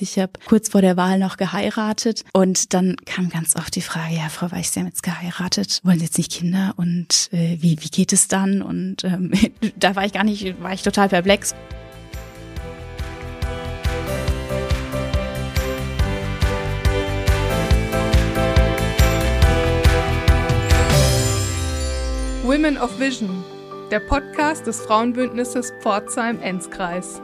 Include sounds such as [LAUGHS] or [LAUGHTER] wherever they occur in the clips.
Ich habe kurz vor der Wahl noch geheiratet und dann kam ganz oft die Frage, ja, Frau Weiß, Sie haben jetzt geheiratet, wollen Sie jetzt nicht Kinder und äh, wie, wie geht es dann? Und ähm, [LAUGHS] da war ich gar nicht, war ich total perplex. Women of Vision, der Podcast des Frauenbündnisses Pforzheim-Enzkreis.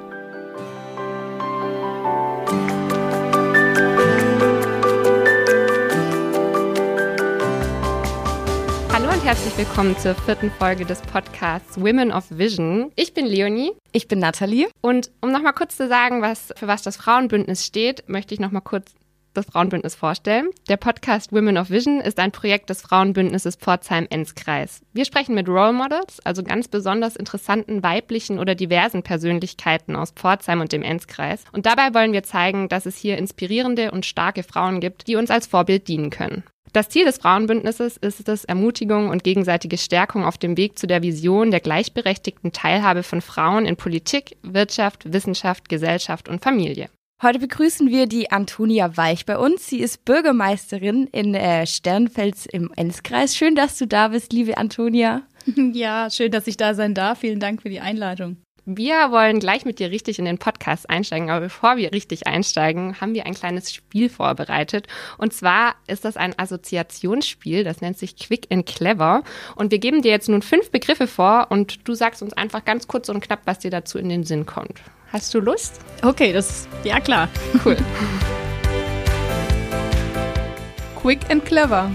Und herzlich willkommen zur vierten Folge des Podcasts Women of Vision. Ich bin Leonie. Ich bin Nathalie. Und um nochmal kurz zu sagen, was, für was das Frauenbündnis steht, möchte ich nochmal kurz das Frauenbündnis vorstellen. Der Podcast Women of Vision ist ein Projekt des Frauenbündnisses Pforzheim-Enzkreis. Wir sprechen mit Role Models, also ganz besonders interessanten weiblichen oder diversen Persönlichkeiten aus Pforzheim und dem Enzkreis. Und dabei wollen wir zeigen, dass es hier inspirierende und starke Frauen gibt, die uns als Vorbild dienen können. Das Ziel des Frauenbündnisses ist es, Ermutigung und gegenseitige Stärkung auf dem Weg zu der Vision der gleichberechtigten Teilhabe von Frauen in Politik, Wirtschaft, Wissenschaft, Gesellschaft und Familie. Heute begrüßen wir die Antonia Weich bei uns. Sie ist Bürgermeisterin in äh, Sternfels im Enzkreis. Schön, dass du da bist, liebe Antonia. [LAUGHS] Ja, schön, dass ich da sein darf. Vielen Dank für die Einladung. Wir wollen gleich mit dir richtig in den Podcast einsteigen, aber bevor wir richtig einsteigen, haben wir ein kleines Spiel vorbereitet. Und zwar ist das ein Assoziationsspiel, das nennt sich Quick and Clever. Und wir geben dir jetzt nun fünf Begriffe vor und du sagst uns einfach ganz kurz und knapp, was dir dazu in den Sinn kommt. Hast du Lust? Okay, das, ja klar. Cool. [LAUGHS] Quick and clever.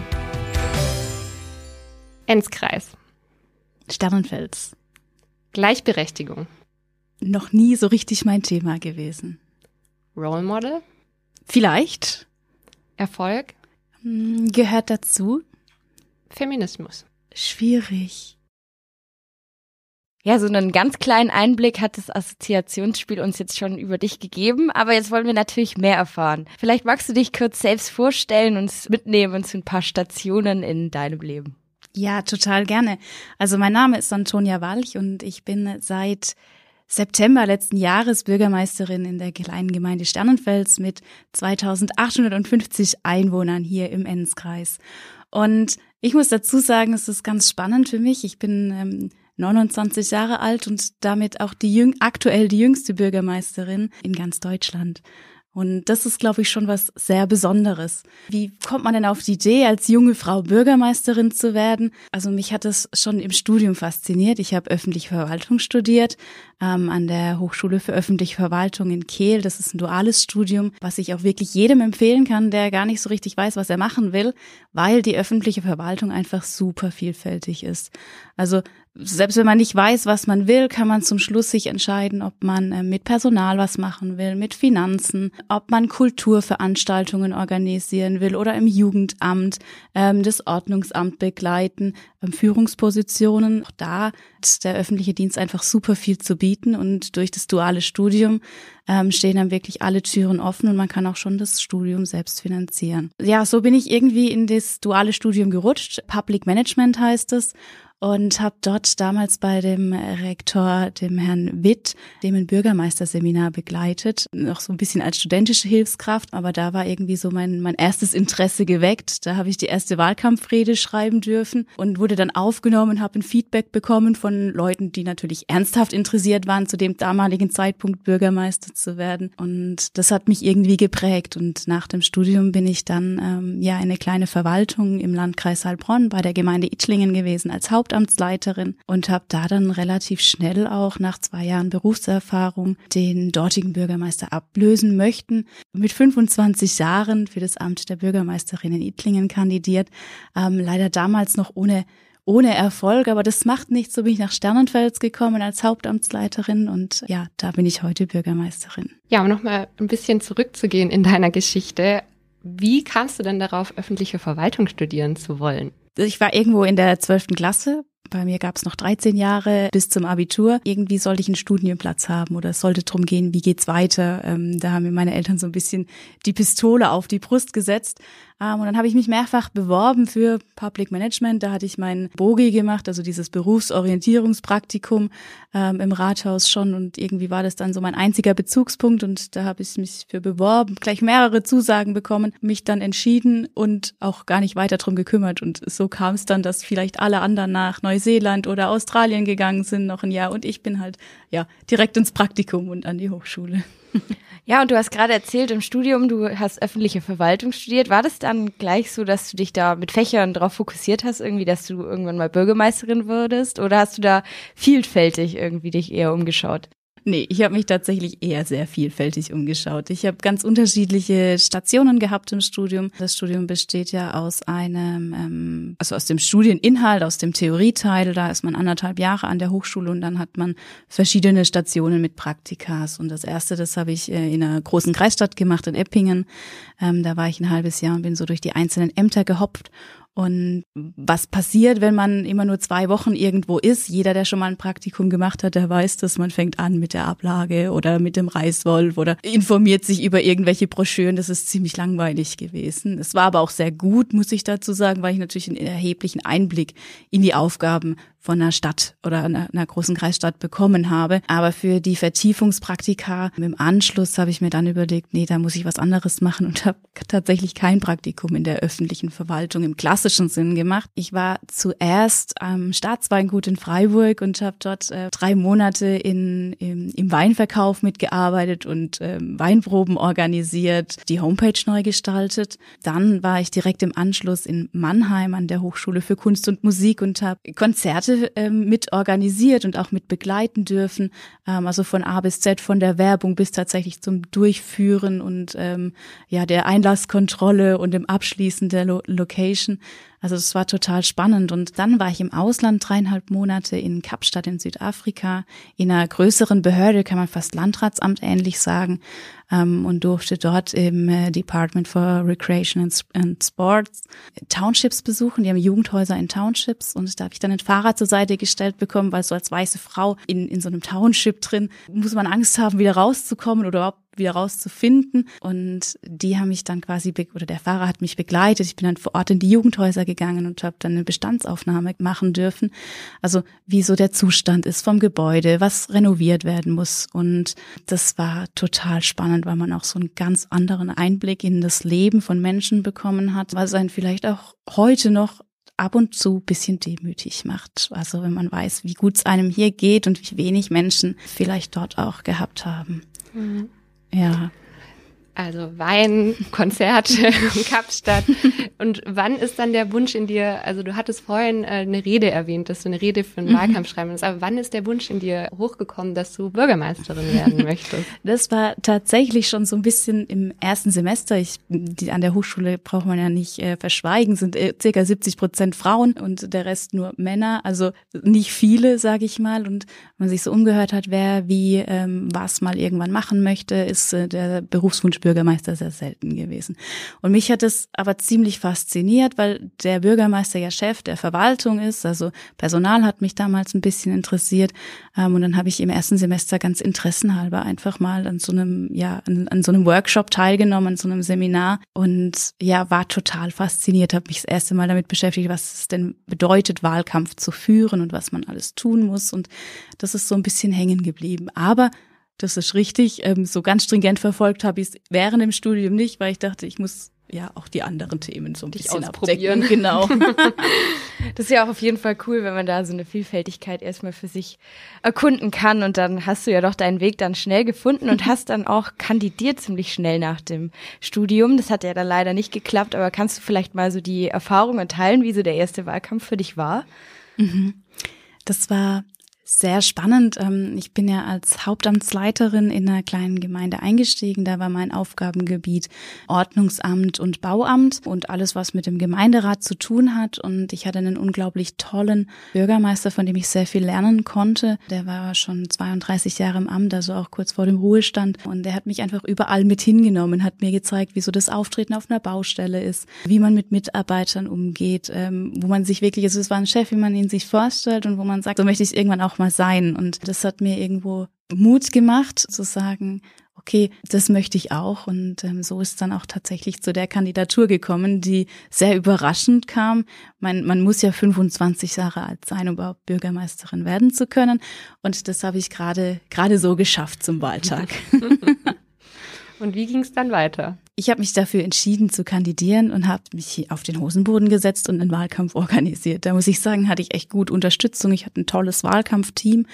Enzkreis. Sternenfels. Gleichberechtigung. Noch nie so richtig mein Thema gewesen. Role Model. Vielleicht. Erfolg. Hm, Gehört dazu. Feminismus. Schwierig. Ja, so einen ganz kleinen Einblick hat das Assoziationsspiel uns jetzt schon über dich gegeben, aber jetzt wollen wir natürlich mehr erfahren. Vielleicht magst du dich kurz selbst vorstellen, uns mitnehmen zu ein paar Stationen in deinem Leben. Ja, total gerne. Also mein Name ist Antonia Walch und ich bin seit September letzten Jahres Bürgermeisterin in der kleinen Gemeinde Sternenfels mit 2850 Einwohnern hier im Enzkreis. Und ich muss dazu sagen, es ist ganz spannend für mich. Ich bin ähm, 29 Jahre alt und damit auch die jüng aktuell die jüngste Bürgermeisterin in ganz Deutschland. Und das ist, glaube ich, schon was sehr Besonderes. Wie kommt man denn auf die Idee, als junge Frau Bürgermeisterin zu werden? Also mich hat das schon im Studium fasziniert. Ich habe öffentliche Verwaltung studiert ähm, an der Hochschule für öffentliche Verwaltung in Kehl. Das ist ein duales Studium, was ich auch wirklich jedem empfehlen kann, der gar nicht so richtig weiß, was er machen will, weil die öffentliche Verwaltung einfach super vielfältig ist. Also selbst wenn man nicht weiß, was man will, kann man zum Schluss sich entscheiden, ob man äh, mit Personal was machen will, mit Finanzen, ob man Kulturveranstaltungen organisieren will oder im Jugendamt, ähm, das Ordnungsamt begleiten, ähm, Führungspositionen. Auch da hat der öffentliche Dienst einfach super viel zu bieten und durch das duale Studium ähm, stehen dann wirklich alle Türen offen und man kann auch schon das Studium selbst finanzieren. Ja, so bin ich irgendwie in das duale Studium gerutscht. Public Management heißt es und habe dort damals bei dem Rektor, dem Herrn Witt, dem ein Bürgermeisterseminar begleitet, noch so ein bisschen als studentische Hilfskraft, aber da war irgendwie so mein, mein erstes Interesse geweckt. Da habe ich die erste Wahlkampfrede schreiben dürfen und wurde dann aufgenommen, habe ein Feedback bekommen von Leuten, die natürlich ernsthaft interessiert waren, zu dem damaligen Zeitpunkt Bürgermeister zu werden. Und das hat mich irgendwie geprägt. Und nach dem Studium bin ich dann ähm, ja eine kleine Verwaltung im Landkreis Heilbronn bei der Gemeinde Itchlingen gewesen als Haupt Hauptamtsleiterin und habe da dann relativ schnell auch nach zwei Jahren Berufserfahrung den dortigen Bürgermeister ablösen möchten. Mit 25 Jahren für das Amt der Bürgermeisterin in Ittlingen kandidiert, ähm, leider damals noch ohne ohne Erfolg, aber das macht nichts. So bin ich nach Sternenfels gekommen als Hauptamtsleiterin und ja, da bin ich heute Bürgermeisterin. Ja, um nochmal ein bisschen zurückzugehen in deiner Geschichte. Wie kamst du denn darauf, öffentliche Verwaltung studieren zu wollen? Ich war irgendwo in der zwölften Klasse. Bei mir gab es noch 13 Jahre bis zum Abitur. Irgendwie sollte ich einen Studienplatz haben oder es sollte drum gehen, wie geht's weiter. Ähm, da haben mir meine Eltern so ein bisschen die Pistole auf die Brust gesetzt. Ähm, und dann habe ich mich mehrfach beworben für Public Management. Da hatte ich mein Bogi gemacht, also dieses Berufsorientierungspraktikum ähm, im Rathaus schon. Und irgendwie war das dann so mein einziger Bezugspunkt. Und da habe ich mich für beworben, gleich mehrere Zusagen bekommen, mich dann entschieden und auch gar nicht weiter drum gekümmert. Und so kam es dann, dass vielleicht alle anderen nach Neuseeland oder Australien gegangen sind noch ein Jahr. Und ich bin halt ja direkt ins Praktikum und an die Hochschule. [LAUGHS] Ja, und du hast gerade erzählt im Studium, du hast öffentliche Verwaltung studiert. War das dann gleich so, dass du dich da mit Fächern drauf fokussiert hast, irgendwie, dass du irgendwann mal Bürgermeisterin würdest? Oder hast du da vielfältig irgendwie dich eher umgeschaut? Nee, ich habe mich tatsächlich eher sehr vielfältig umgeschaut. Ich habe ganz unterschiedliche Stationen gehabt im Studium. Das Studium besteht ja aus einem, ähm, also aus dem Studieninhalt, aus dem Theorieteil. Da ist man anderthalb Jahre an der Hochschule und dann hat man verschiedene Stationen mit Praktikas. Und das erste, das habe ich äh, in einer großen Kreisstadt gemacht, in Eppingen. Ähm, da war ich ein halbes Jahr und bin so durch die einzelnen Ämter gehoppt und was passiert, wenn man immer nur zwei Wochen irgendwo ist? Jeder, der schon mal ein Praktikum gemacht hat, der weiß, dass man fängt an mit der Ablage oder mit dem Reißwolf oder informiert sich über irgendwelche Broschüren. Das ist ziemlich langweilig gewesen. Es war aber auch sehr gut, muss ich dazu sagen, weil ich natürlich einen erheblichen Einblick in die Aufgaben von einer Stadt oder einer, einer großen Kreisstadt bekommen habe. Aber für die Vertiefungspraktika im Anschluss habe ich mir dann überlegt, nee, da muss ich was anderes machen und [LAUGHS] habe tatsächlich kein Praktikum in der öffentlichen Verwaltung im klassischen Sinn gemacht. Ich war zuerst am Staatsweingut in Freiburg und habe dort äh, drei Monate in, im, im Weinverkauf mitgearbeitet und ähm, Weinproben organisiert, die Homepage neu gestaltet. Dann war ich direkt im Anschluss in Mannheim an der Hochschule für Kunst und Musik und habe Konzerte ähm, mit organisiert und auch mit begleiten dürfen. Ähm, also von A bis Z, von der Werbung bis tatsächlich zum Durchführen und ähm, ja der Einlasskontrolle und dem Abschließen der Lo Location. Also es war total spannend. Und dann war ich im Ausland dreieinhalb Monate in Kapstadt in Südafrika, in einer größeren Behörde, kann man fast Landratsamt ähnlich sagen, ähm, und durfte dort im äh, Department for Recreation and, Sports Townships besuchen. Die haben Jugendhäuser in Townships und da habe ich dann ein Fahrrad zur Seite gestellt bekommen, weil so als weiße Frau in, in so einem Township drin muss man Angst haben, wieder rauszukommen oder überhaupt wieder rauszufinden. Und die haben mich dann quasi, oder der Fahrer hat mich begleitet. Ich bin dann vor Ort in die Jugendhäuser gegangen und habe dann eine Bestandsaufnahme machen dürfen. Also wie so der Zustand ist vom Gebäude, was renoviert werden muss. Und das war total spannend, weil man auch so einen ganz anderen Einblick in das Leben von Menschen bekommen hat, was einen vielleicht auch heute noch ab und zu bisschen demütig macht. Also wenn man weiß, wie gut es einem hier geht und wie wenig Menschen vielleicht dort auch gehabt haben. Mhm. Ja. Also Wein, [LAUGHS] Konzerte, Kapstadt. Und wann ist dann der Wunsch in dir, also du hattest vorhin äh, eine Rede erwähnt, dass du eine Rede für einen mhm. Wahlkampf schreiben willst, aber wann ist der Wunsch in dir hochgekommen, dass du Bürgermeisterin werden [LAUGHS] möchtest? Das war tatsächlich schon so ein bisschen im ersten Semester. Ich, die, an der Hochschule braucht man ja nicht äh, verschweigen, sind äh, circa 70 Prozent Frauen und der Rest nur Männer, also nicht viele, sage ich mal. Und man sich so umgehört hat, wer wie ähm, was mal irgendwann machen möchte, ist äh, der Berufswunsch Bürgermeister sehr selten gewesen. Und mich hat es aber ziemlich fasziniert, weil der Bürgermeister ja Chef der Verwaltung ist, also Personal hat mich damals ein bisschen interessiert. Ähm, und dann habe ich im ersten Semester ganz interessenhalber einfach mal an so einem, ja, an, an so einem Workshop teilgenommen, an so einem Seminar und ja, war total fasziniert, habe mich das erste Mal damit beschäftigt, was es denn bedeutet, Wahlkampf zu führen und was man alles tun muss. Und das ist so ein bisschen hängen geblieben. Aber das ist richtig. Ähm, so ganz stringent verfolgt habe ich es während dem Studium nicht, weil ich dachte, ich muss ja auch die anderen Themen so ein Dich bisschen abdecken. Genau. [LAUGHS] das ist ja auch auf jeden Fall cool, wenn man da so eine Vielfältigkeit erstmal für sich erkunden kann und dann hast du ja doch deinen Weg dann schnell gefunden und hast dann auch kandidiert ziemlich schnell nach dem Studium. Das hat ja dann leider nicht geklappt, aber kannst du vielleicht mal so die Erfahrungen teilen, wie so der erste Wahlkampf für dich war? Mhm. Das war sehr spannend. Ähm, ich bin ja als Hauptamtsleiterin in einer kleinen Gemeinde eingestiegen. Da war mein Aufgabengebiet Ordnungsamt und Bauamt und alles, was mit dem Gemeinderat zu tun hat. Und ich hatte einen unglaublich tollen Bürgermeister, von dem ich sehr viel lernen konnte. Der war schon 32 Jahre im Amt, also auch kurz vor dem Ruhestand. Und der hat mich einfach überall mit hingenommen, hat mir gezeigt, wie so das Auftreten auf einer Baustelle ist, wie man mit Mitarbeitern umgeht, ähm, wo man sich wirklich, also es war ein Chef, wie man ihn sich vorstellt und wo man sagt, so möchte ich es irgendwann auch mal sein. Und das hat mir irgendwo Mut gemacht, zu sagen, okay, das möchte ich auch. Und ähm, so ist dann auch tatsächlich zu der Kandidatur gekommen, die sehr überraschend kam. Man, man muss ja 25 Jahre alt sein, um überhaupt Bürgermeisterin werden zu können. Und das habe ich gerade gerade so geschafft zum Wahltag. [LAUGHS] Und wie ging es dann weiter? Ich habe mich dafür entschieden zu kandidieren und habe mich auf den Hosenboden gesetzt und einen Wahlkampf organisiert. Da muss ich sagen, hatte ich echt gut Unterstützung. Ich hatte ein tolles Wahlkampfteam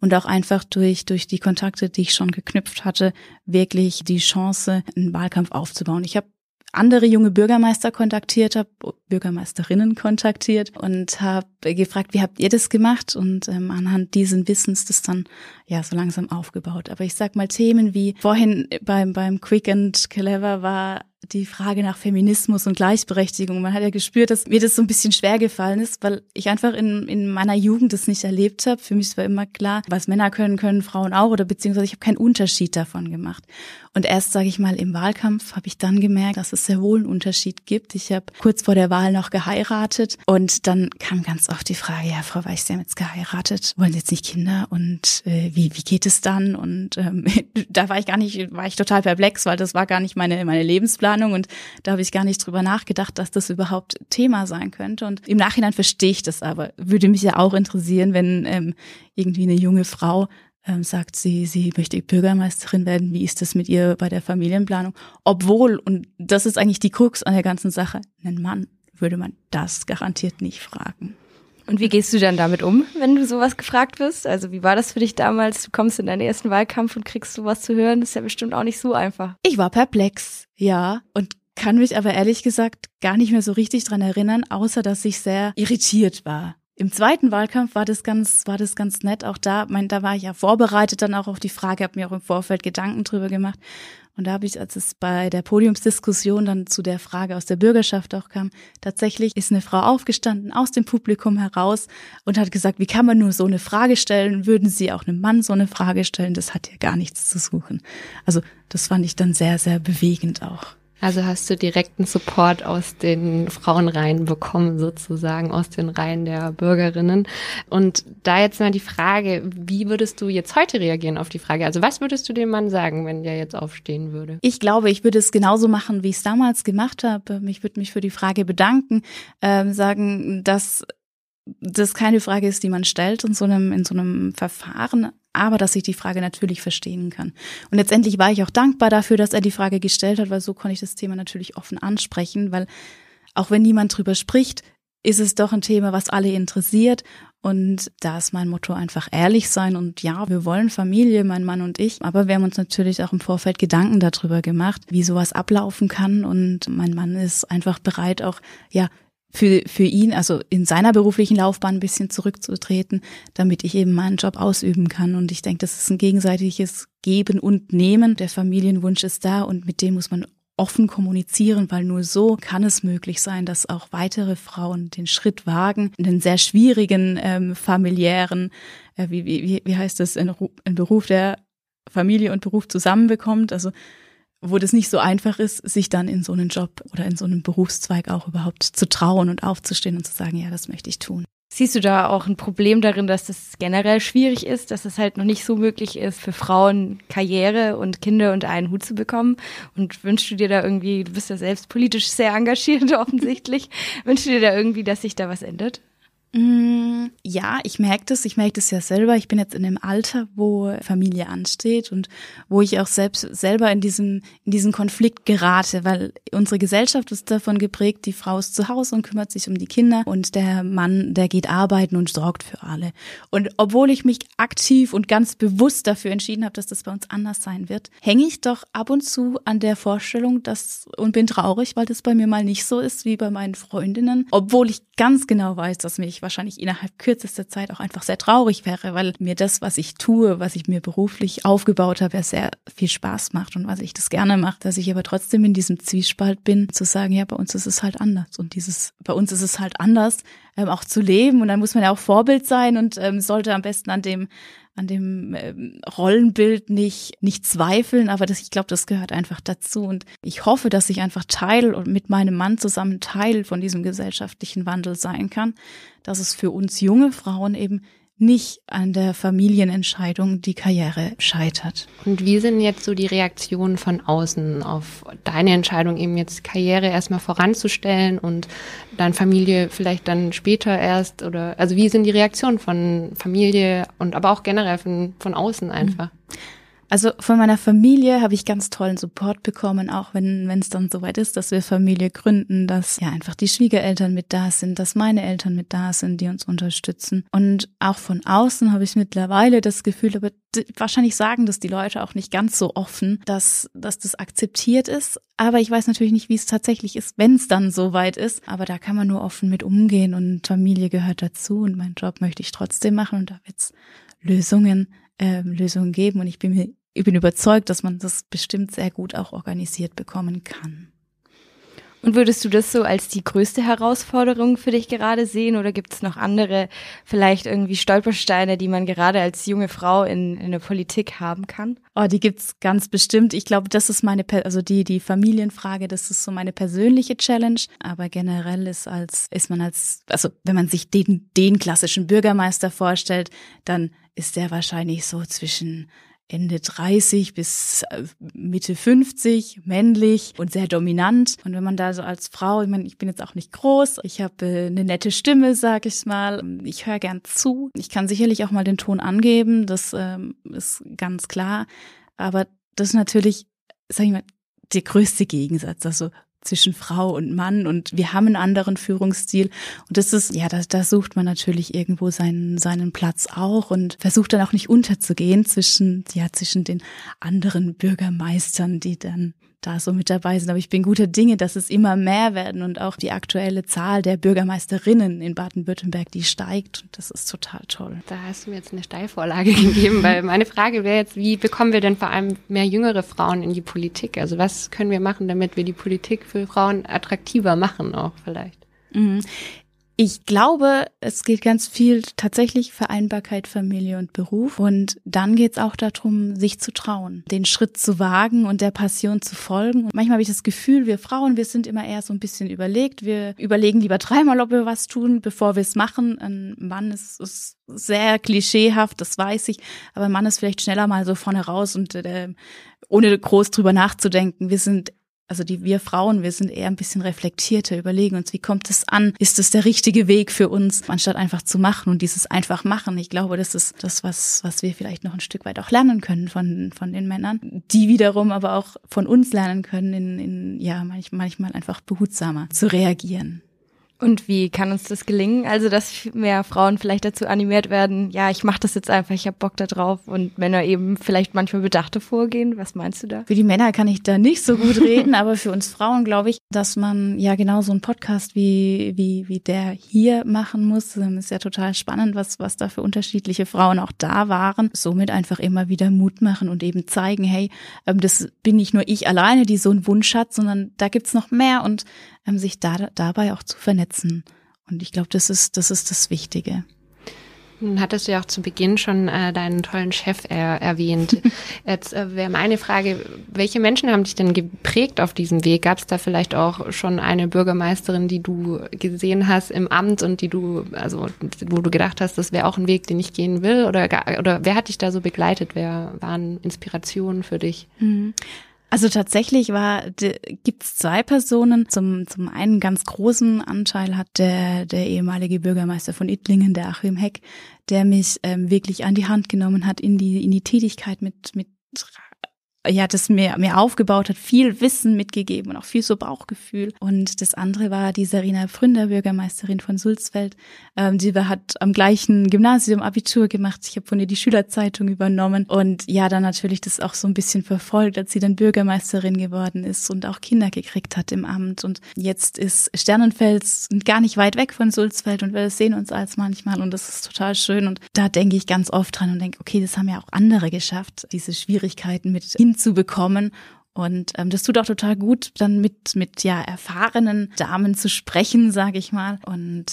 und auch einfach durch, durch die Kontakte, die ich schon geknüpft hatte, wirklich die Chance, einen Wahlkampf aufzubauen. Ich habe andere junge Bürgermeister kontaktiert habe, Bürgermeisterinnen kontaktiert und habe gefragt, wie habt ihr das gemacht? Und ähm, anhand diesen Wissens das dann ja so langsam aufgebaut. Aber ich sag mal Themen wie vorhin beim beim Quick and Clever war die Frage nach Feminismus und Gleichberechtigung. Man hat ja gespürt, dass mir das so ein bisschen schwer gefallen ist, weil ich einfach in, in meiner Jugend das nicht erlebt habe. Für mich war immer klar, was Männer können, können Frauen auch oder beziehungsweise ich habe keinen Unterschied davon gemacht. Und erst, sage ich mal, im Wahlkampf habe ich dann gemerkt, dass es sehr wohl einen Unterschied gibt. Ich habe kurz vor der Wahl noch geheiratet und dann kam ganz oft die Frage, ja, Frau Weiß, Sie haben jetzt geheiratet, wollen Sie jetzt nicht Kinder und äh, wie, wie geht es dann? Und ähm, [LAUGHS] da war ich gar nicht, war ich total perplex, weil das war gar nicht meine, meine Lebensplanung und da habe ich gar nicht drüber nachgedacht, dass das überhaupt Thema sein könnte. Und im Nachhinein verstehe ich das aber. Würde mich ja auch interessieren, wenn ähm, irgendwie eine junge Frau ähm, sagt, sie, sie möchte Bürgermeisterin werden. Wie ist das mit ihr bei der Familienplanung? Obwohl, und das ist eigentlich die Krux an der ganzen Sache, einen Mann würde man das garantiert nicht fragen. Und wie gehst du dann damit um, wenn du sowas gefragt wirst? Also wie war das für dich damals? Du kommst in deinen ersten Wahlkampf und kriegst sowas zu hören. Das ist ja bestimmt auch nicht so einfach. Ich war perplex, ja, und kann mich aber ehrlich gesagt gar nicht mehr so richtig dran erinnern, außer dass ich sehr irritiert war. Im zweiten Wahlkampf war das ganz, war das ganz nett. Auch da, mein, da war ich ja vorbereitet dann auch auf die Frage, habe mir auch im Vorfeld Gedanken drüber gemacht. Und da habe ich, als es bei der Podiumsdiskussion dann zu der Frage aus der Bürgerschaft auch kam, tatsächlich ist eine Frau aufgestanden aus dem Publikum heraus und hat gesagt, wie kann man nur so eine Frage stellen? Würden Sie auch einem Mann so eine Frage stellen? Das hat ja gar nichts zu suchen. Also das fand ich dann sehr, sehr bewegend auch. Also hast du direkten Support aus den Frauenreihen bekommen, sozusagen aus den Reihen der Bürgerinnen. Und da jetzt mal die Frage, wie würdest du jetzt heute reagieren auf die Frage? Also was würdest du dem Mann sagen, wenn der jetzt aufstehen würde? Ich glaube, ich würde es genauso machen, wie ich es damals gemacht habe. Ich würde mich für die Frage bedanken, äh, sagen, dass das keine Frage ist, die man stellt in so einem, in so einem Verfahren, aber dass ich die Frage natürlich verstehen kann. Und letztendlich war ich auch dankbar dafür, dass er die Frage gestellt hat, weil so konnte ich das Thema natürlich offen ansprechen, weil auch wenn niemand drüber spricht, ist es doch ein Thema, was alle interessiert. Und da ist mein Motto einfach ehrlich sein. Und ja, wir wollen Familie, mein Mann und ich. Aber wir haben uns natürlich auch im Vorfeld Gedanken darüber gemacht, wie sowas ablaufen kann. Und mein Mann ist einfach bereit, auch, ja, für, für ihn, also in seiner beruflichen Laufbahn ein bisschen zurückzutreten, damit ich eben meinen Job ausüben kann. Und ich denke, das ist ein gegenseitiges Geben und Nehmen. Der Familienwunsch ist da und mit dem muss man offen kommunizieren, weil nur so kann es möglich sein, dass auch weitere Frauen den Schritt wagen, einen sehr schwierigen ähm, familiären, äh, wie, wie, wie heißt das, ein, ein Beruf, der Familie und Beruf zusammenbekommt. Also wo das nicht so einfach ist, sich dann in so einen Job oder in so einen Berufszweig auch überhaupt zu trauen und aufzustehen und zu sagen, ja, das möchte ich tun. Siehst du da auch ein Problem darin, dass das generell schwierig ist, dass es halt noch nicht so möglich ist, für Frauen Karriere und Kinder unter einen Hut zu bekommen? Und wünschst du dir da irgendwie, du bist ja selbst politisch sehr engagiert [LAUGHS] offensichtlich, wünschst du dir da irgendwie, dass sich da was ändert? Mm, ja, ich merke das. Ich merke das ja selber. Ich bin jetzt in dem Alter, wo Familie ansteht und wo ich auch selbst selber in diesem in diesen Konflikt gerate, weil unsere Gesellschaft ist davon geprägt, die Frau ist zu Hause und kümmert sich um die Kinder und der Mann, der geht arbeiten und sorgt für alle. Und obwohl ich mich aktiv und ganz bewusst dafür entschieden habe, dass das bei uns anders sein wird, hänge ich doch ab und zu an der Vorstellung, dass und bin traurig, weil das bei mir mal nicht so ist wie bei meinen Freundinnen, obwohl ich ganz genau weiß, dass mich wahrscheinlich innerhalb kürzester Zeit auch einfach sehr traurig wäre, weil mir das, was ich tue, was ich mir beruflich aufgebaut habe, ja sehr viel Spaß macht und was ich das gerne mache, dass ich aber trotzdem in diesem Zwiespalt bin, zu sagen, ja, bei uns ist es halt anders. Und dieses, bei uns ist es halt anders, ähm, auch zu leben. Und dann muss man ja auch Vorbild sein und ähm, sollte am besten an dem an dem ähm, Rollenbild nicht, nicht zweifeln, aber das, ich glaube, das gehört einfach dazu. Und ich hoffe, dass ich einfach Teil und mit meinem Mann zusammen Teil von diesem gesellschaftlichen Wandel sein kann, dass es für uns junge Frauen eben nicht an der Familienentscheidung die Karriere scheitert. Und wie sind jetzt so die Reaktionen von außen auf deine Entscheidung, eben jetzt Karriere erstmal voranzustellen und dann Familie vielleicht dann später erst oder also wie sind die Reaktionen von Familie und aber auch generell von, von außen einfach? Mhm. Also von meiner Familie habe ich ganz tollen Support bekommen, auch wenn es dann soweit ist, dass wir Familie gründen, dass ja einfach die Schwiegereltern mit da sind, dass meine Eltern mit da sind, die uns unterstützen. Und auch von außen habe ich mittlerweile das Gefühl, aber wahrscheinlich sagen das die Leute auch nicht ganz so offen, dass, dass das akzeptiert ist. Aber ich weiß natürlich nicht, wie es tatsächlich ist, wenn es dann soweit ist. Aber da kann man nur offen mit umgehen und Familie gehört dazu und meinen Job möchte ich trotzdem machen und da wird's Lösungen, äh, Lösungen geben. Und ich bin mir ich bin überzeugt, dass man das bestimmt sehr gut auch organisiert bekommen kann. Und würdest du das so als die größte Herausforderung für dich gerade sehen oder gibt es noch andere, vielleicht irgendwie Stolpersteine, die man gerade als junge Frau in, in der Politik haben kann? Oh, die gibt's ganz bestimmt. Ich glaube, das ist meine, also die, die Familienfrage, das ist so meine persönliche Challenge. Aber generell ist als, ist man als, also wenn man sich den, den klassischen Bürgermeister vorstellt, dann ist der wahrscheinlich so zwischen Ende 30 bis äh, Mitte 50, männlich und sehr dominant. Und wenn man da so als Frau, ich meine, ich bin jetzt auch nicht groß, ich habe äh, eine nette Stimme, sag ich mal, ich höre gern zu. Ich kann sicherlich auch mal den Ton angeben, das ähm, ist ganz klar. Aber das ist natürlich, sag ich mal, der größte Gegensatz. Also zwischen Frau und Mann und wir haben einen anderen Führungsstil. Und das ist, ja, da, da sucht man natürlich irgendwo seinen, seinen Platz auch und versucht dann auch nicht unterzugehen zwischen, ja, zwischen den anderen Bürgermeistern, die dann da so mit dabei sind. Aber ich bin guter Dinge, dass es immer mehr werden und auch die aktuelle Zahl der Bürgermeisterinnen in Baden-Württemberg, die steigt. Und das ist total toll. Da hast du mir jetzt eine Steilvorlage [LAUGHS] gegeben, weil meine Frage wäre jetzt, wie bekommen wir denn vor allem mehr jüngere Frauen in die Politik? Also was können wir machen, damit wir die Politik für Frauen attraktiver machen auch vielleicht? Mhm. Ich glaube, es geht ganz viel tatsächlich Vereinbarkeit Familie und Beruf. Und dann geht es auch darum, sich zu trauen, den Schritt zu wagen und der Passion zu folgen. Und manchmal habe ich das Gefühl, wir Frauen, wir sind immer eher so ein bisschen überlegt. Wir überlegen lieber dreimal, ob wir was tun, bevor wir es machen. Ein Mann ist, ist sehr klischeehaft, das weiß ich. Aber ein Mann ist vielleicht schneller mal so vorne raus und äh, ohne groß drüber nachzudenken. Wir sind also die wir Frauen, wir sind eher ein bisschen reflektierter, überlegen uns, wie kommt es an? Ist es der richtige Weg für uns, anstatt einfach zu machen und dieses einfach machen? Ich glaube, das ist das, was, was wir vielleicht noch ein Stück weit auch lernen können von, von den Männern, die wiederum aber auch von uns lernen können, in, in ja, manchmal, manchmal einfach behutsamer zu reagieren. Und wie kann uns das gelingen? Also, dass mehr Frauen vielleicht dazu animiert werden, ja, ich mache das jetzt einfach, ich habe Bock da drauf und Männer eben vielleicht manchmal bedachte vorgehen. Was meinst du da? Für die Männer kann ich da nicht so gut reden, [LAUGHS] aber für uns Frauen glaube ich, dass man ja genau so einen Podcast wie, wie, wie der hier machen muss. Das ist ja total spannend, was, was da für unterschiedliche Frauen auch da waren. Somit einfach immer wieder Mut machen und eben zeigen, hey, ähm, das bin nicht nur ich alleine, die so einen Wunsch hat, sondern da gibt's noch mehr und ähm, sich da, dabei auch zu vernetzen. Und ich glaube, das ist, das ist das Wichtige. Nun hattest du ja auch zu Beginn schon äh, deinen tollen Chef er erwähnt. [LAUGHS] Jetzt äh, wäre meine Frage, welche Menschen haben dich denn geprägt auf diesem Weg? Gab es da vielleicht auch schon eine Bürgermeisterin, die du gesehen hast im Amt und die du, also wo du gedacht hast, das wäre auch ein Weg, den ich gehen will? Oder, oder wer hat dich da so begleitet? Wer waren Inspirationen für dich? Mhm. Also tatsächlich war gibt es zwei Personen. Zum zum einen ganz großen Anteil hat der der ehemalige Bürgermeister von Ittlingen, der Achim Heck, der mich ähm, wirklich an die Hand genommen hat in die in die Tätigkeit mit mit ja, das mir, mir aufgebaut hat, viel Wissen mitgegeben und auch viel so Bauchgefühl. Und das andere war die Sarina Fründer, Bürgermeisterin von Sulzfeld. Ähm, die hat am gleichen Gymnasium Abitur gemacht. Ich habe von ihr die Schülerzeitung übernommen und ja, dann natürlich das auch so ein bisschen verfolgt, als sie dann Bürgermeisterin geworden ist und auch Kinder gekriegt hat im Amt. Und jetzt ist Sternenfels gar nicht weit weg von Sulzfeld und wir sehen uns als manchmal und das ist total schön. Und da denke ich ganz oft dran und denke, okay, das haben ja auch andere geschafft, diese Schwierigkeiten mit hinzubekommen. Und ähm, das tut auch total gut, dann mit, mit ja erfahrenen Damen zu sprechen, sage ich mal. Und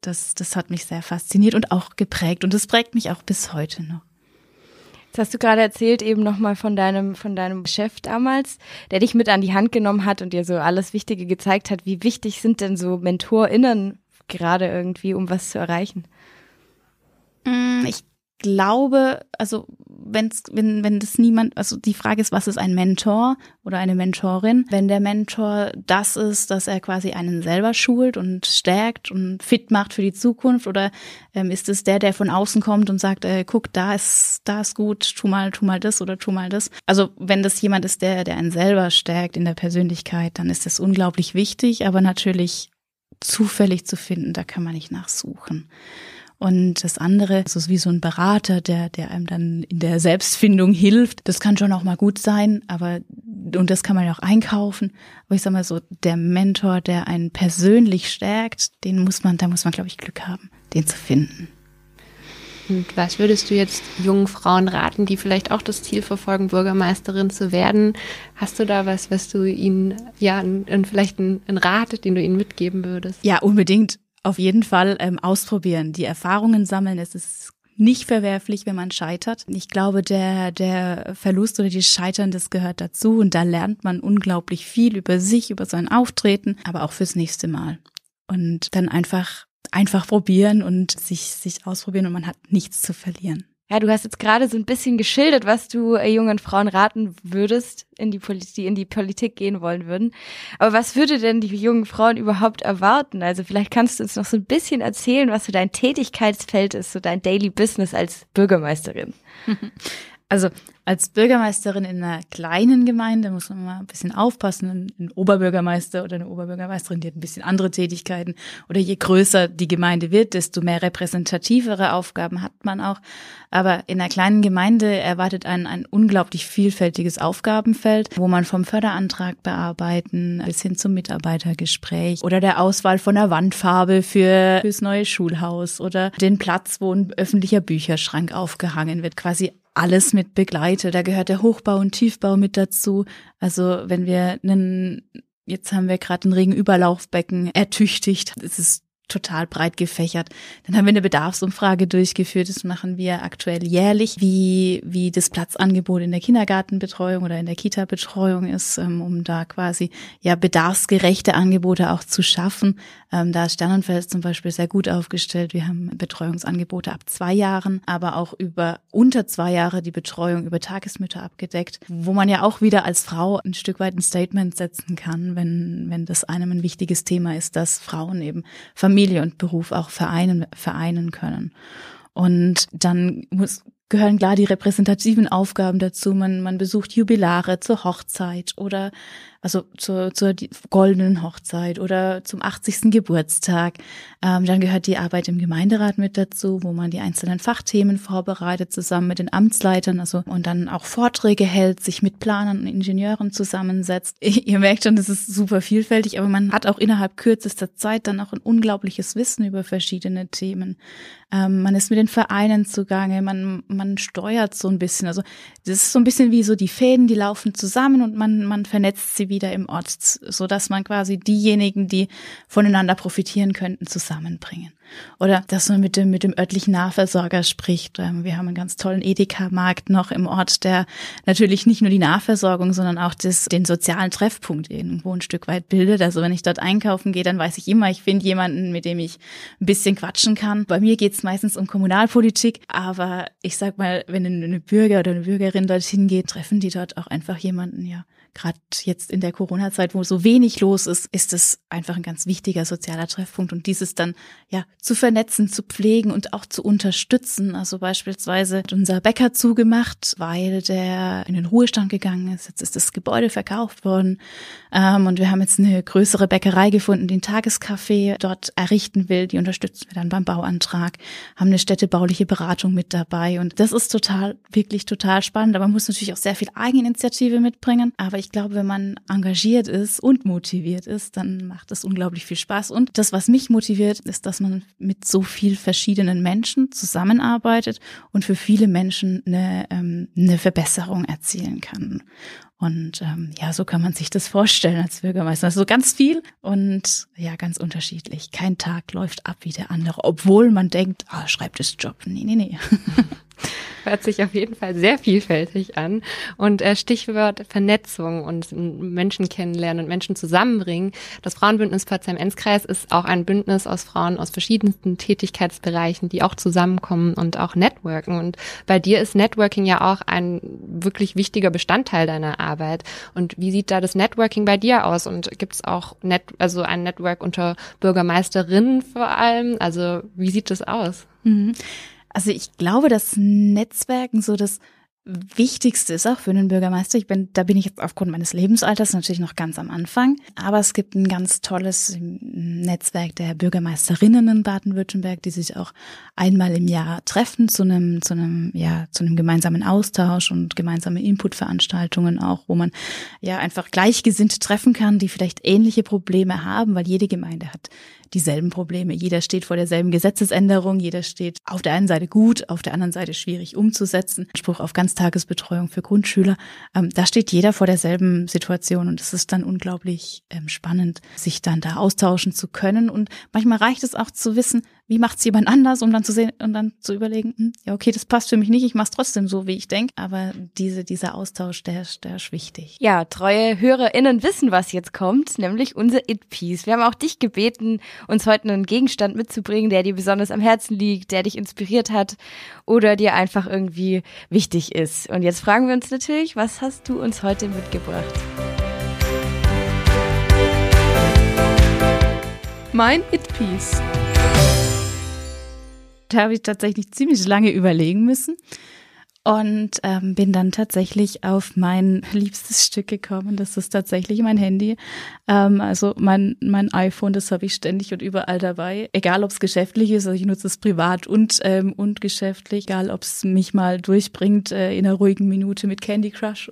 das, das hat mich sehr fasziniert und auch geprägt. Und das prägt mich auch bis heute noch. Jetzt hast du gerade erzählt eben nochmal von deinem, von deinem Chef damals, der dich mit an die Hand genommen hat und dir so alles Wichtige gezeigt hat. Wie wichtig sind denn so MentorInnen gerade irgendwie, um was zu erreichen? Mm, ich glaube, also wenn's, wenn, wenn das niemand, also die Frage ist, was ist ein Mentor oder eine Mentorin? Wenn der Mentor das ist, dass er quasi einen selber schult und stärkt und fit macht für die Zukunft oder ähm, ist es der, der von außen kommt und sagt, äh, guck, da ist, da ist gut, tu mal, tu mal das oder tu mal das. Also wenn das jemand ist, der, der einen selber stärkt in der Persönlichkeit, dann ist das unglaublich wichtig, aber natürlich zufällig zu finden, da kann man nicht nachsuchen. Und das andere das ist wie so ein Berater, der, der einem dann in der Selbstfindung hilft. Das kann schon auch mal gut sein, aber, und das kann man ja auch einkaufen. Aber ich sag mal so, der Mentor, der einen persönlich stärkt, den muss man, da muss man, glaube ich, Glück haben, den zu finden. Und was würdest du jetzt jungen Frauen raten, die vielleicht auch das Ziel verfolgen, Bürgermeisterin zu werden? Hast du da was, was du ihnen, ja, vielleicht einen Rat, den du ihnen mitgeben würdest? Ja, unbedingt auf jeden Fall ähm, ausprobieren, die Erfahrungen sammeln. Es ist nicht verwerflich, wenn man scheitert. Ich glaube, der, der Verlust oder die Scheitern, das gehört dazu und da lernt man unglaublich viel über sich, über sein Auftreten, aber auch fürs nächste Mal. Und dann einfach, einfach probieren und sich, sich ausprobieren und man hat nichts zu verlieren. Ja, du hast jetzt gerade so ein bisschen geschildert, was du äh, jungen Frauen raten würdest, in die, Politik, die in die Politik gehen wollen würden. Aber was würde denn die jungen Frauen überhaupt erwarten? Also vielleicht kannst du uns noch so ein bisschen erzählen, was so dein Tätigkeitsfeld ist, so dein Daily Business als Bürgermeisterin. [LAUGHS] Also als Bürgermeisterin in einer kleinen Gemeinde muss man mal ein bisschen aufpassen. Ein Oberbürgermeister oder eine Oberbürgermeisterin, die hat ein bisschen andere Tätigkeiten. Oder je größer die Gemeinde wird, desto mehr repräsentativere Aufgaben hat man auch. Aber in einer kleinen Gemeinde erwartet einen ein unglaublich vielfältiges Aufgabenfeld, wo man vom Förderantrag bearbeiten bis hin zum Mitarbeitergespräch oder der Auswahl von der Wandfarbe für fürs neue Schulhaus oder den Platz, wo ein öffentlicher Bücherschrank aufgehangen wird, quasi alles mit begleite. Da gehört der Hochbau und Tiefbau mit dazu. Also wenn wir einen, jetzt haben wir gerade ein Regenüberlaufbecken ertüchtigt, das ist total breit gefächert. Dann haben wir eine Bedarfsumfrage durchgeführt. Das machen wir aktuell jährlich, wie, wie das Platzangebot in der Kindergartenbetreuung oder in der Kita-Betreuung ist, ähm, um da quasi ja bedarfsgerechte Angebote auch zu schaffen. Ähm, da ist Sternenfels zum Beispiel sehr gut aufgestellt. Wir haben Betreuungsangebote ab zwei Jahren, aber auch über unter zwei Jahre die Betreuung über Tagesmütter abgedeckt, wo man ja auch wieder als Frau ein Stück weit ein Statement setzen kann, wenn, wenn das einem ein wichtiges Thema ist, dass Frauen eben Familie und Beruf auch vereinen, vereinen können. Und dann muss, gehören klar die repräsentativen Aufgaben dazu. Man, man besucht Jubilare zur Hochzeit oder also zur, zur goldenen Hochzeit oder zum 80. Geburtstag. Ähm, dann gehört die Arbeit im Gemeinderat mit dazu, wo man die einzelnen Fachthemen vorbereitet, zusammen mit den Amtsleitern, also und dann auch Vorträge hält, sich mit Planern und Ingenieuren zusammensetzt. [LAUGHS] Ihr merkt schon, das ist super vielfältig, aber man hat auch innerhalb kürzester Zeit dann auch ein unglaubliches Wissen über verschiedene Themen. Ähm, man ist mit den Vereinen zugange, man, man steuert so ein bisschen. Also das ist so ein bisschen wie so die Fäden, die laufen zusammen und man, man vernetzt sie wieder im Ort, so dass man quasi diejenigen, die voneinander profitieren könnten, zusammenbringen. Oder dass man mit dem, mit dem örtlichen Nahversorger spricht. Ähm, wir haben einen ganz tollen Edeka-Markt noch im Ort, der natürlich nicht nur die Nahversorgung, sondern auch das, den sozialen Treffpunkt irgendwo ein Stück weit bildet. Also wenn ich dort einkaufen gehe, dann weiß ich immer, ich finde jemanden, mit dem ich ein bisschen quatschen kann. Bei mir geht es meistens um Kommunalpolitik, aber ich sag mal, wenn eine Bürger oder eine Bürgerin dorthin geht, treffen die dort auch einfach jemanden, ja, gerade jetzt in der Corona-Zeit, wo so wenig los ist, ist es einfach ein ganz wichtiger sozialer Treffpunkt und dieses dann ja zu vernetzen, zu pflegen und auch zu unterstützen. Also beispielsweise hat unser Bäcker zugemacht, weil der in den Ruhestand gegangen ist. Jetzt ist das Gebäude verkauft worden ähm, und wir haben jetzt eine größere Bäckerei gefunden, die ein Tagescafé dort errichten will. Die unterstützen wir dann beim Bauantrag, haben eine städtebauliche Beratung mit dabei und das ist total, wirklich total spannend. Aber man muss natürlich auch sehr viel Eigeninitiative mitbringen. Aber ich ich glaube, wenn man engagiert ist und motiviert ist, dann macht es unglaublich viel Spaß. Und das, was mich motiviert, ist, dass man mit so viel verschiedenen Menschen zusammenarbeitet und für viele Menschen eine, ähm, eine Verbesserung erzielen kann. Und ähm, ja, so kann man sich das vorstellen als Bürgermeister. Also ganz viel und ja, ganz unterschiedlich. Kein Tag läuft ab wie der andere, obwohl man denkt, ah, Schreibtischjob. Nee, nee, nee. [LAUGHS] Hört sich auf jeden Fall sehr vielfältig an. Und äh, Stichwort Vernetzung und Menschen kennenlernen und Menschen zusammenbringen. Das Frauenbündnis Pforzheim-Enzkreis ist auch ein Bündnis aus Frauen aus verschiedensten Tätigkeitsbereichen, die auch zusammenkommen und auch networken. Und bei dir ist Networking ja auch ein wirklich wichtiger Bestandteil deiner Arbeit. Und wie sieht da das Networking bei dir aus? Und gibt es auch Net also ein Network unter Bürgermeisterinnen vor allem? Also wie sieht das aus? Mhm. Also ich glaube, dass Netzwerken so das Wichtigste ist auch für einen Bürgermeister. Ich bin, da bin ich jetzt aufgrund meines Lebensalters natürlich noch ganz am Anfang. Aber es gibt ein ganz tolles Netzwerk der Bürgermeisterinnen in Baden-Württemberg, die sich auch einmal im Jahr treffen zu einem, zu einem, ja, zu einem gemeinsamen Austausch und gemeinsame Inputveranstaltungen auch, wo man ja einfach gleichgesinnt treffen kann, die vielleicht ähnliche Probleme haben, weil jede Gemeinde hat dieselben Probleme. Jeder steht vor derselben Gesetzesänderung, jeder steht auf der einen Seite gut, auf der anderen Seite schwierig umzusetzen. Spruch auf Ganztagesbetreuung für Grundschüler. Ähm, da steht jeder vor derselben Situation und es ist dann unglaublich ähm, spannend, sich dann da austauschen zu können. Und manchmal reicht es auch zu wissen, wie macht es jemand anders, um dann zu sehen und dann zu überlegen, hm, ja, okay, das passt für mich nicht, ich mache es trotzdem so, wie ich denke. Aber diese, dieser Austausch, der, der ist wichtig. Ja, treue HörerInnen wissen, was jetzt kommt, nämlich unser It-Piece. Wir haben auch dich gebeten, uns heute einen Gegenstand mitzubringen, der dir besonders am Herzen liegt, der dich inspiriert hat oder dir einfach irgendwie wichtig ist. Und jetzt fragen wir uns natürlich, was hast du uns heute mitgebracht? Mein It-Piece. Da habe ich tatsächlich ziemlich lange überlegen müssen und ähm, bin dann tatsächlich auf mein [LAUGHS] liebstes Stück gekommen. Das ist tatsächlich mein Handy. Ähm, also mein, mein iPhone, das habe ich ständig und überall dabei. Egal, ob es geschäftlich ist, also ich nutze es privat und, ähm, und geschäftlich. Egal, ob es mich mal durchbringt äh, in einer ruhigen Minute mit Candy Crush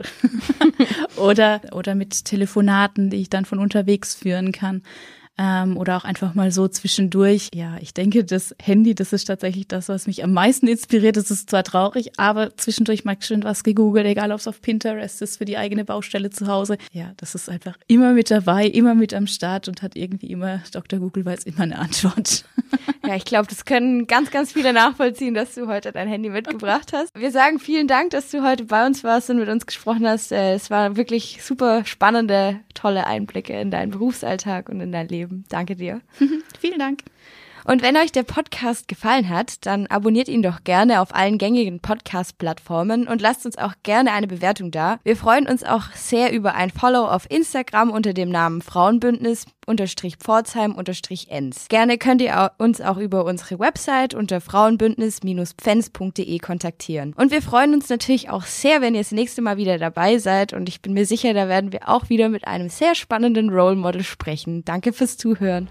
[LAUGHS] oder, oder mit Telefonaten, die ich dann von unterwegs führen kann ähm, oder auch einfach mal so zwischendurch. Ja, ich denke, das Handy, das ist tatsächlich das, was mich am meisten inspiriert. Das ist zwar traurig, aber zwischendurch mag ich schon was gegoogelt, egal ob es auf Pinterest ist für die eigene Baustelle zu Hause. Ja, das ist einfach immer mit dabei, immer mit am Start und hat irgendwie immer, Dr. Google weiß immer eine Antwort. Ja, ich glaube, das können ganz, ganz viele nachvollziehen, dass du heute dein Handy mitgebracht hast. Wir sagen vielen Dank, dass du heute bei uns warst und mit uns gesprochen hast. Äh, es war wirklich super spannende, tolle Einblicke in deinen Berufsalltag und in dein Leben geben. Danke dir. [LAUGHS] Vielen Dank. Und wenn euch der Podcast gefallen hat, dann abonniert ihn doch gerne auf allen gängigen Podcast-Plattformen und lasst uns auch gerne eine Bewertung da. Wir freuen uns auch sehr über ein Follow auf Instagram unter dem Namen Frauenbündnis unterstrich Pforzheim unterstrich Enz. Gerne könnt ihr uns auch über unsere Website unter frauenbündnis-pfenz.de kontaktieren. Und wir freuen uns natürlich auch sehr, wenn ihr das nächste Mal wieder dabei seid und ich bin mir sicher, da werden wir auch wieder mit einem sehr spannenden Role Model sprechen. Danke fürs Zuhören.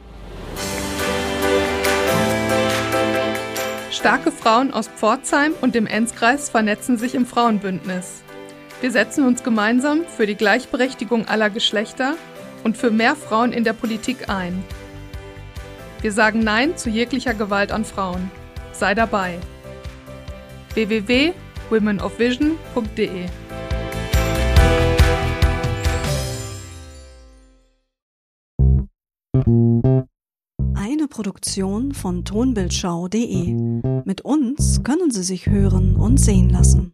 Starke Frauen aus Pforzheim und dem Enzkreis vernetzen sich im Frauenbündnis. Wir setzen uns gemeinsam für die Gleichberechtigung aller Geschlechter und für mehr Frauen in der Politik ein. Wir sagen Nein zu jeglicher Gewalt an Frauen. Sei dabei. www.womenofvision.de Eine Produktion von tonbildschau.de. Mit uns können Sie sich hören und sehen lassen.